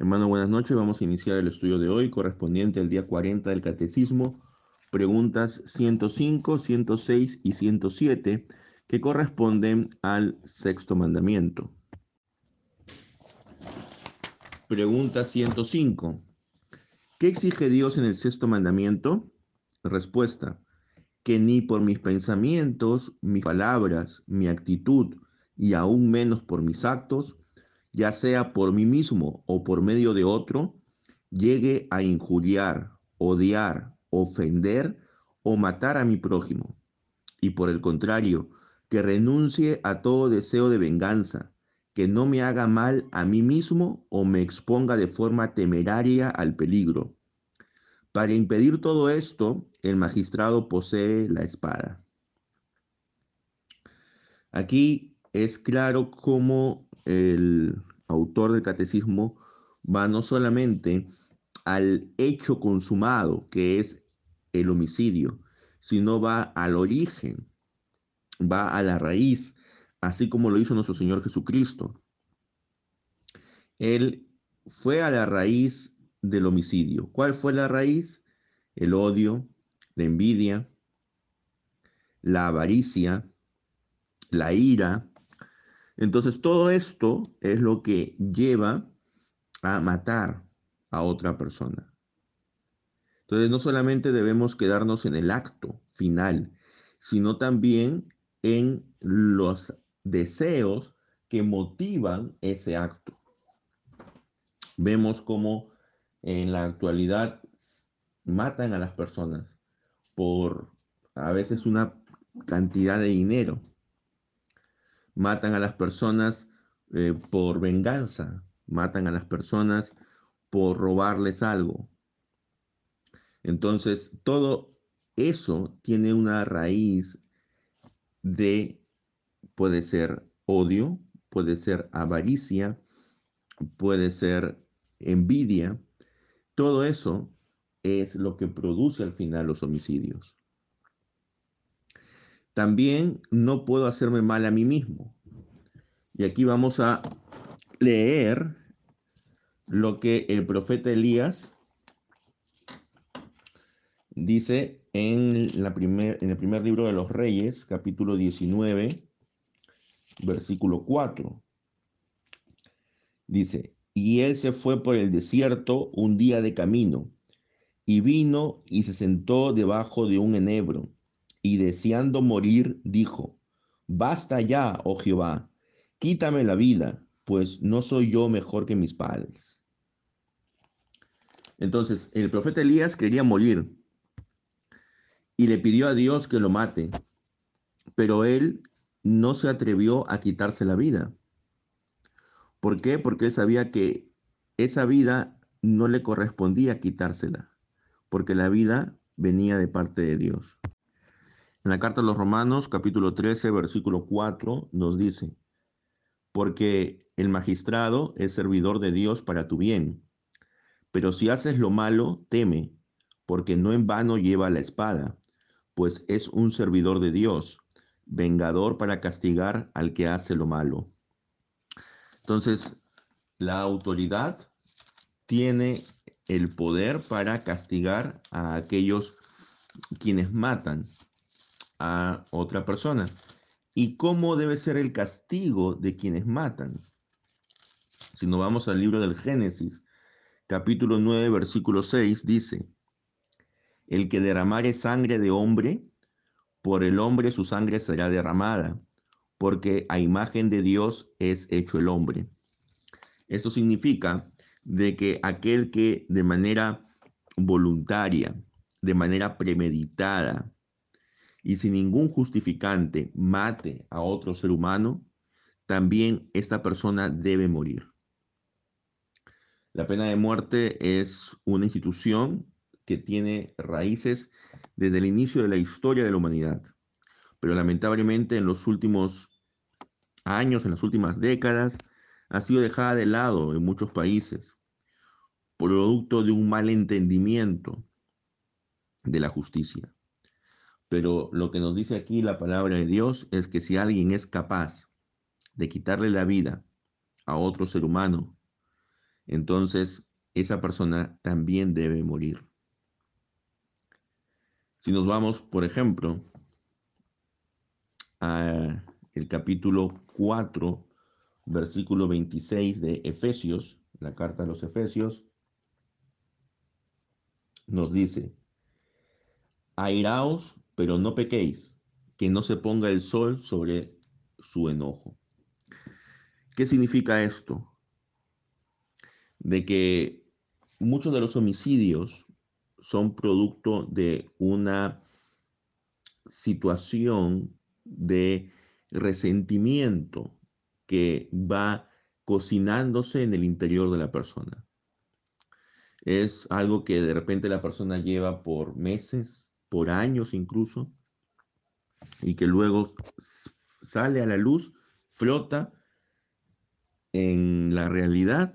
Hermano, buenas noches. Vamos a iniciar el estudio de hoy correspondiente al día 40 del Catecismo, preguntas 105, 106 y 107 que corresponden al sexto mandamiento. Pregunta 105. ¿Qué exige Dios en el sexto mandamiento? Respuesta. Que ni por mis pensamientos, mis palabras, mi actitud y aún menos por mis actos, ya sea por mí mismo o por medio de otro, llegue a injuriar, odiar, ofender o matar a mi prójimo. Y por el contrario, que renuncie a todo deseo de venganza, que no me haga mal a mí mismo o me exponga de forma temeraria al peligro. Para impedir todo esto, el magistrado posee la espada. Aquí es claro cómo el autor del catecismo va no solamente al hecho consumado, que es el homicidio, sino va al origen, va a la raíz, así como lo hizo nuestro Señor Jesucristo. Él fue a la raíz del homicidio. ¿Cuál fue la raíz? El odio, la envidia, la avaricia, la ira, entonces todo esto es lo que lleva a matar a otra persona. Entonces no solamente debemos quedarnos en el acto final, sino también en los deseos que motivan ese acto. Vemos cómo en la actualidad matan a las personas por a veces una cantidad de dinero matan a las personas eh, por venganza, matan a las personas por robarles algo. Entonces, todo eso tiene una raíz de, puede ser odio, puede ser avaricia, puede ser envidia. Todo eso es lo que produce al final los homicidios. También no puedo hacerme mal a mí mismo. Y aquí vamos a leer lo que el profeta Elías dice en, la en el primer libro de los Reyes, capítulo 19, versículo 4. Dice, y él se fue por el desierto un día de camino, y vino y se sentó debajo de un enebro y deseando morir, dijo, Basta ya, oh Jehová, quítame la vida, pues no soy yo mejor que mis padres. Entonces, el profeta Elías quería morir y le pidió a Dios que lo mate, pero él no se atrevió a quitarse la vida. ¿Por qué? Porque él sabía que esa vida no le correspondía quitársela, porque la vida venía de parte de Dios. En la carta a los Romanos, capítulo 13, versículo 4, nos dice, porque el magistrado es servidor de Dios para tu bien, pero si haces lo malo, teme, porque no en vano lleva la espada, pues es un servidor de Dios, vengador para castigar al que hace lo malo. Entonces, la autoridad tiene el poder para castigar a aquellos quienes matan a otra persona. ¿Y cómo debe ser el castigo de quienes matan? Si nos vamos al libro del Génesis, capítulo 9, versículo 6, dice, el que derramare sangre de hombre, por el hombre su sangre será derramada, porque a imagen de Dios es hecho el hombre. Esto significa de que aquel que de manera voluntaria, de manera premeditada, y sin ningún justificante mate a otro ser humano, también esta persona debe morir. La pena de muerte es una institución que tiene raíces desde el inicio de la historia de la humanidad, pero lamentablemente en los últimos años, en las últimas décadas, ha sido dejada de lado en muchos países, producto de un mal entendimiento de la justicia. Pero lo que nos dice aquí la palabra de Dios es que si alguien es capaz de quitarle la vida a otro ser humano, entonces esa persona también debe morir. Si nos vamos, por ejemplo, a el capítulo 4, versículo 26 de Efesios, la carta a los Efesios, nos dice, airaos, pero no pequéis, que no se ponga el sol sobre su enojo. ¿Qué significa esto? De que muchos de los homicidios son producto de una situación de resentimiento que va cocinándose en el interior de la persona. Es algo que de repente la persona lleva por meses, por años incluso, y que luego sale a la luz, flota en la realidad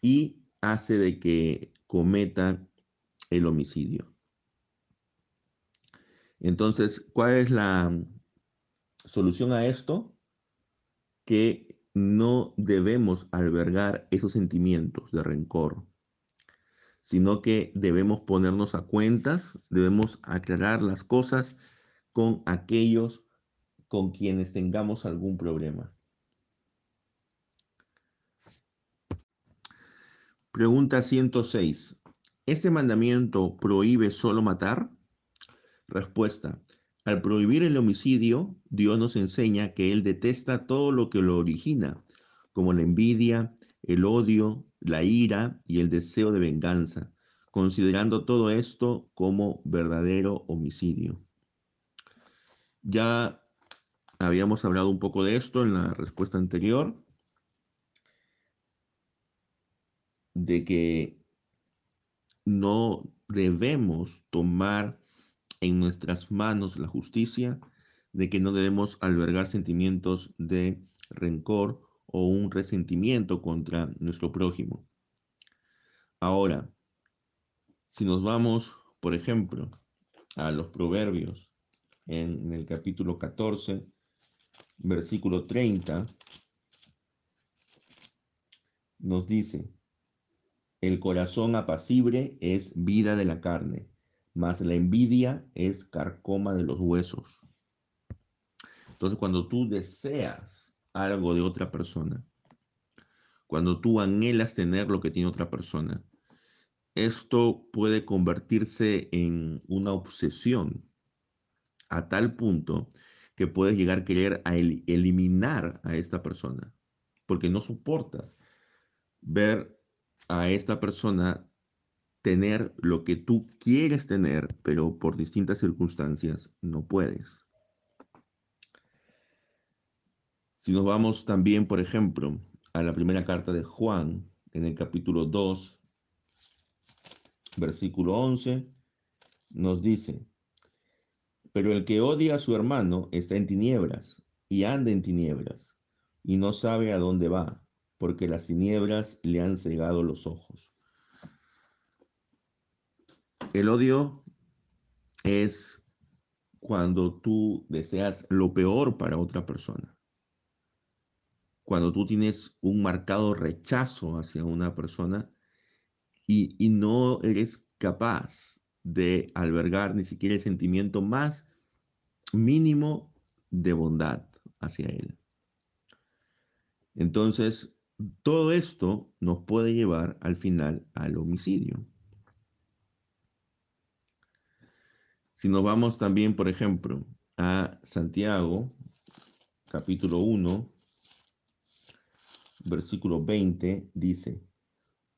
y hace de que cometa el homicidio. Entonces, ¿cuál es la solución a esto? Que no debemos albergar esos sentimientos de rencor, sino que debemos ponernos a cuentas, debemos aclarar las cosas con aquellos con quienes tengamos algún problema. Pregunta 106. ¿Este mandamiento prohíbe solo matar? Respuesta. Al prohibir el homicidio, Dios nos enseña que Él detesta todo lo que lo origina, como la envidia, el odio, la ira y el deseo de venganza, considerando todo esto como verdadero homicidio. Ya habíamos hablado un poco de esto en la respuesta anterior, de que no debemos tomar en nuestras manos la justicia, de que no debemos albergar sentimientos de rencor o un resentimiento contra nuestro prójimo. Ahora, si nos vamos, por ejemplo, a los proverbios en, el capítulo 14, versículo 30, nos dice, el corazón apacible es vida de la carne, mas la envidia es carcoma de los huesos. Entonces, cuando tú deseas algo de otra persona, cuando tú anhelas tener lo que tiene otra persona, esto puede convertirse en una obsesión a tal punto que puedes llegar a querer eliminar a esta persona, porque no soportas ver a esta persona tener lo que tú quieres tener, pero por distintas circunstancias no puedes. Si nos vamos también, por ejemplo, a la primera carta de Juan, en el capítulo 2, versículo 11, nos dice, pero el que odia a su hermano está en tinieblas y anda en tinieblas y no sabe a dónde va porque las tinieblas le han cegado los ojos. El odio es cuando tú deseas lo peor para otra persona. Cuando tú tienes un marcado rechazo hacia una persona y, no eres capaz de albergar ni siquiera el sentimiento más mínimo de bondad hacia él. Entonces, todo esto nos puede llevar al final al homicidio. Si nos vamos también, por ejemplo, a Santiago, capítulo 1, versículo 20, dice,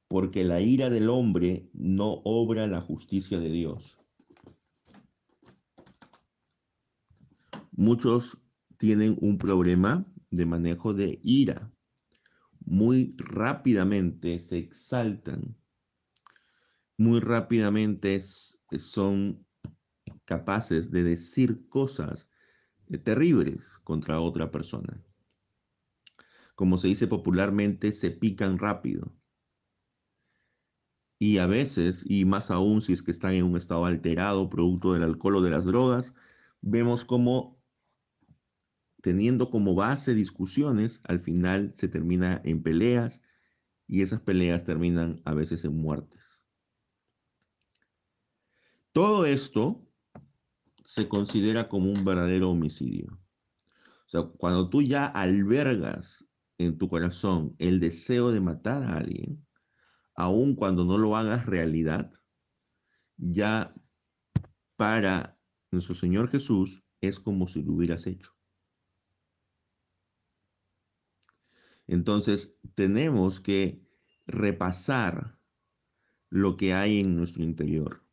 porque la ira del hombre no obra la justicia de Dios. Muchos tienen un problema de manejo de ira muy rápidamente se exaltan, muy rápidamente son capaces de decir cosas terribles contra otra persona. Como se dice popularmente, se pican rápido. Y a veces, y más aún si es que están en un estado alterado, producto del alcohol o de las drogas, vemos como teniendo como base discusiones, al final se termina en peleas y esas peleas terminan a veces en muertes. Todo esto se considera como un verdadero homicidio. O sea, cuando tú ya albergas en tu corazón el deseo de matar a alguien, aun cuando no lo hagas realidad, ya para nuestro Señor Jesús es como si lo hubieras hecho. Entonces, tenemos que repasar lo que hay en nuestro interior.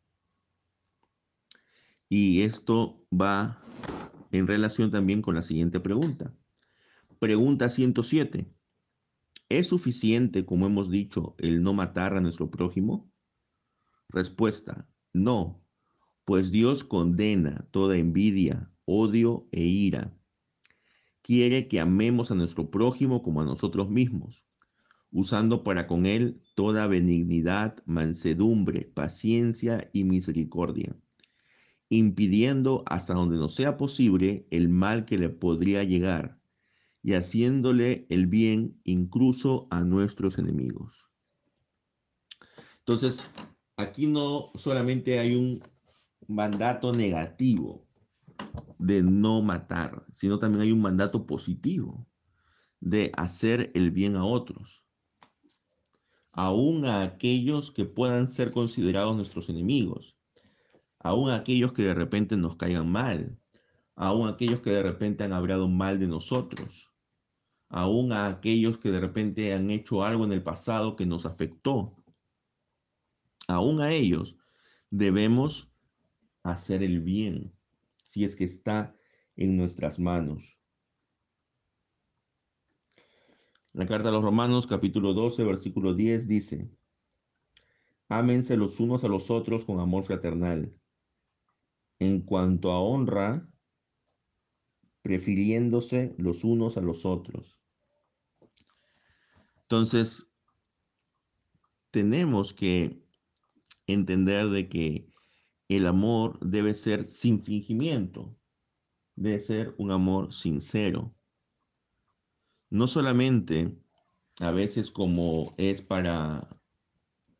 Y esto va en relación también con la siguiente pregunta. Pregunta 107. ¿Es suficiente, como hemos dicho, el no matar a nuestro prójimo? Respuesta, no, pues Dios condena toda envidia, odio e ira. Quiere que amemos a nuestro prójimo como a nosotros mismos, usando para con él toda benignidad, mansedumbre, paciencia y misericordia, impidiendo hasta donde no sea posible el mal que le podría llegar y haciéndole el bien incluso a nuestros enemigos. Entonces, aquí no solamente hay un mandato negativo de no matar, sino también hay un mandato positivo de hacer el bien a otros, aún a aquellos que puedan ser considerados nuestros enemigos, aún a aquellos que de repente nos caigan mal, aún a aquellos que de repente han hablado mal de nosotros, aún a aquellos que de repente han hecho algo en el pasado que nos afectó, aún a ellos debemos hacer el bien, si es que está en nuestras manos. La carta a los Romanos capítulo 12 versículo 10 dice, Ámense los unos a los otros con amor fraternal. En cuanto a honra, prefiriéndose los unos a los otros. Entonces, tenemos que entender de que el amor debe ser sin fingimiento, debe ser un amor sincero. No solamente a veces como es para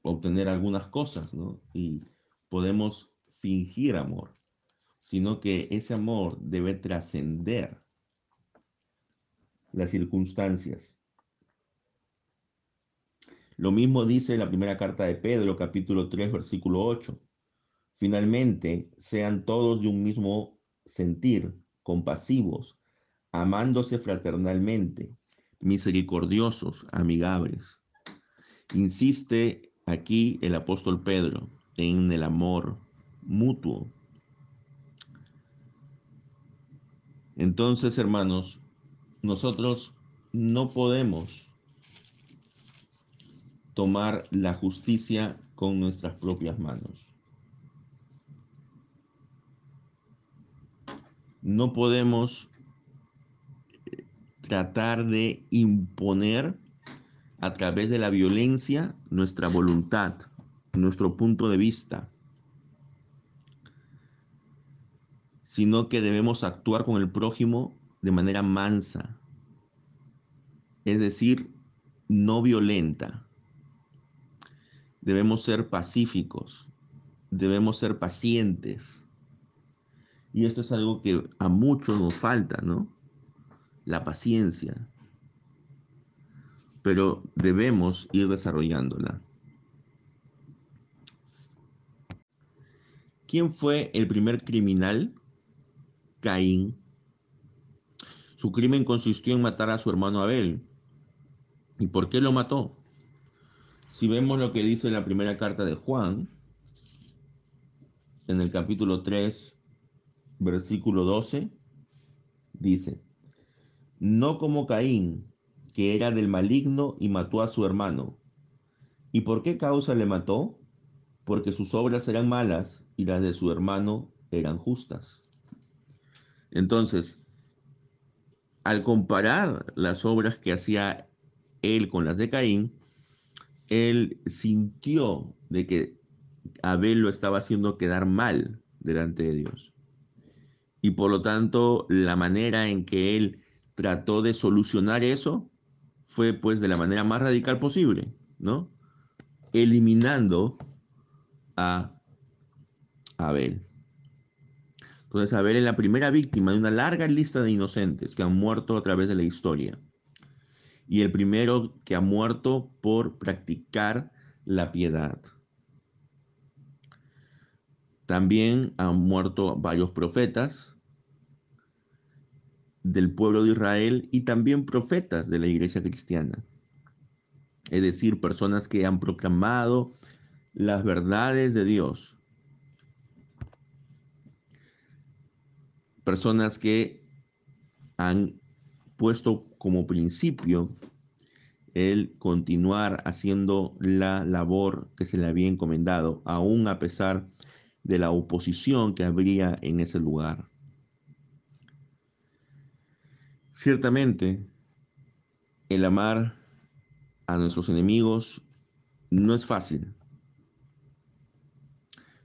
obtener algunas cosas, ¿no? Y podemos fingir amor, sino que ese amor debe trascender las circunstancias. Lo mismo dice la primera carta de Pedro, capítulo 3, versículo 8. Finalmente, sean todos de un mismo sentir, compasivos, amándose fraternalmente, misericordiosos, amigables. Insiste aquí el apóstol Pedro en el amor mutuo. Entonces, hermanos, nosotros no podemos tomar la justicia con nuestras propias manos. no podemos eh, tratar de imponer a través de la violencia nuestra voluntad, nuestro punto de vista, sino que debemos actuar con el prójimo de manera mansa, es decir, no violenta. Debemos ser pacíficos, debemos ser pacientes y esto es algo que a muchos nos falta, ¿no? La paciencia. Pero debemos ir desarrollándola. ¿Quién fue el primer criminal? Caín. Su crimen consistió en matar a su hermano Abel. ¿Y por qué lo mató? Si vemos lo que dice la primera carta de Juan, en el capítulo 3, versículo 12, dice, no como Caín, que era del maligno y mató a su hermano. ¿Y por qué causa le mató? Porque sus obras eran malas y las de su hermano eran justas. Entonces, al comparar las obras que hacía él con las de Caín, él sintió de que Abel lo estaba haciendo quedar mal delante de Dios y por lo tanto la manera en que él trató de solucionar eso fue pues de la manera más radical posible, ¿no? Eliminando a Abel. Entonces Abel es la primera víctima de una larga lista de inocentes que han muerto a través de la historia. Y el primero que ha muerto por practicar la piedad. También han muerto varios profetas del pueblo de Israel y también profetas de la iglesia cristiana. Es decir, personas que han proclamado las verdades de Dios. Personas que han puesto como principio el continuar haciendo la labor que se le había encomendado, aún a pesar de la oposición que habría en ese lugar. Ciertamente, el amar a nuestros enemigos no es fácil.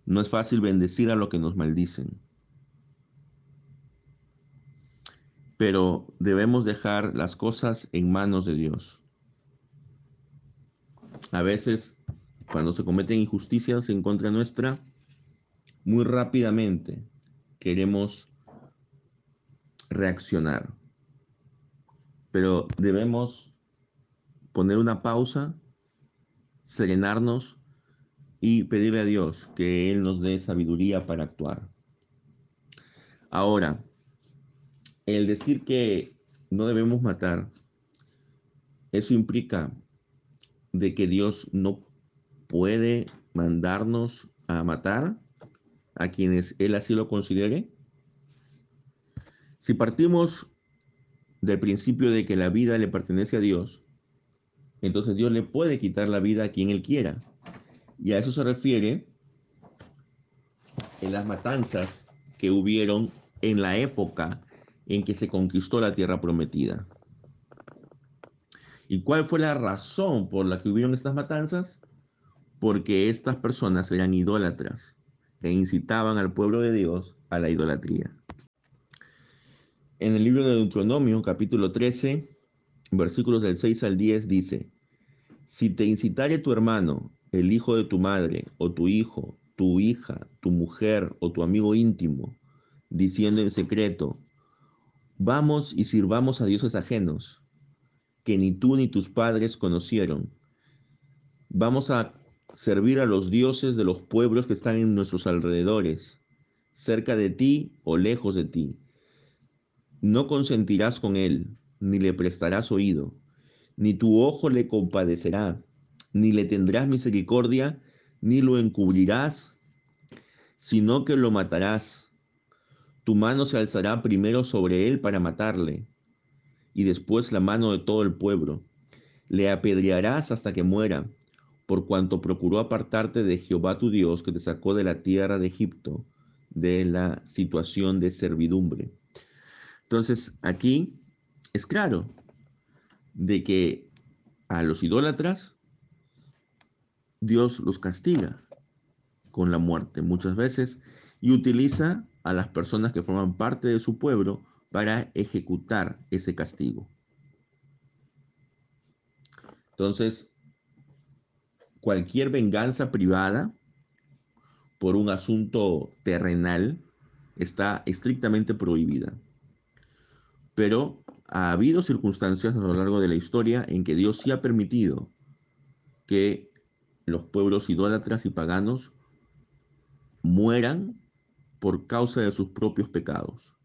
No es fácil bendecir a los que nos maldicen. Pero debemos dejar las cosas en manos de Dios. A veces, cuando se cometen injusticias en contra nuestra, muy rápidamente queremos reaccionar. Pero debemos poner una pausa, serenarnos y pedirle a Dios que Él nos dé sabiduría para actuar. Ahora, el decir que no debemos matar, eso implica de que Dios no puede mandarnos a matar a quienes Él así lo considere? Si partimos del principio de que la vida le pertenece a Dios, entonces Dios le puede quitar la vida a quien Él quiera. Y a eso se refiere en las matanzas que hubieron en la época en que se conquistó la tierra prometida. ¿Y cuál fue la razón por la que hubieron estas matanzas? Porque estas personas eran idólatras e incitaban al pueblo de Dios a la idolatría. En el libro de Deuteronomio, capítulo 13, versículos del 6 al 10, dice, Si te incitare tu hermano, el hijo de tu madre, o tu hijo, tu hija, tu mujer, o tu amigo íntimo, diciendo en secreto, Vamos y sirvamos a dioses ajenos, que ni tú ni tus padres conocieron. Vamos a servir a los dioses de los pueblos que están en nuestros alrededores, cerca de ti o lejos de ti. No consentirás con él, ni le prestarás oído, ni tu ojo le compadecerá, ni le tendrás misericordia, ni lo encubrirás, sino que lo matarás. Tu mano se alzará primero sobre él para matarle, y después la mano de todo el pueblo. Le apedrearás hasta que muera por cuanto procuró apartarte de Jehová tu Dios, que te sacó de la tierra de Egipto, de la situación de servidumbre. Entonces, aquí es claro de que a los idólatras Dios los castiga con la muerte muchas veces y utiliza a las personas que forman parte de su pueblo para ejecutar ese castigo. Entonces, cualquier venganza privada por un asunto terrenal está estrictamente prohibida. Pero ha habido circunstancias a lo largo de la historia en que Dios sí ha permitido que los pueblos idólatras y paganos mueran por causa de sus propios pecados.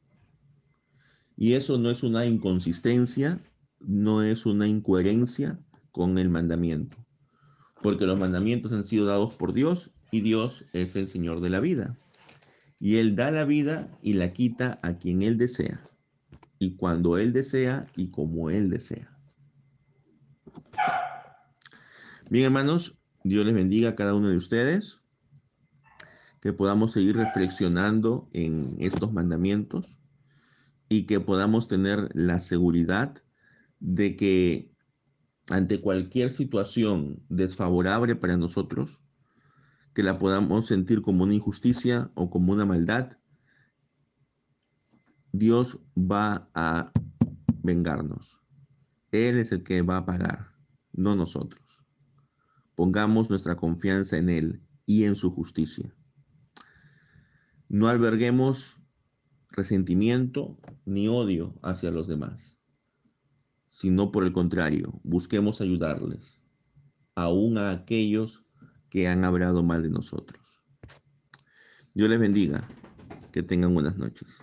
Y eso no es una inconsistencia, no es una incoherencia con el mandamiento porque los mandamientos han sido dados por Dios y Dios es el Señor de la vida. Y Él da la vida y la quita a quien Él desea, y cuando Él desea y como Él desea. Bien, hermanos, Dios les bendiga a cada uno de ustedes, que podamos seguir reflexionando en estos mandamientos y que podamos tener la seguridad de que ante cualquier situación desfavorable para nosotros, que la podamos sentir como una injusticia o como una maldad, Dios va a vengarnos. Él es el que va a pagar, no nosotros. Pongamos nuestra confianza en Él y en su justicia. No alberguemos resentimiento ni odio hacia los demás, sino por el contrario, busquemos ayudarles, aún a aquellos que han hablado mal de nosotros. Dios les bendiga, que tengan buenas noches.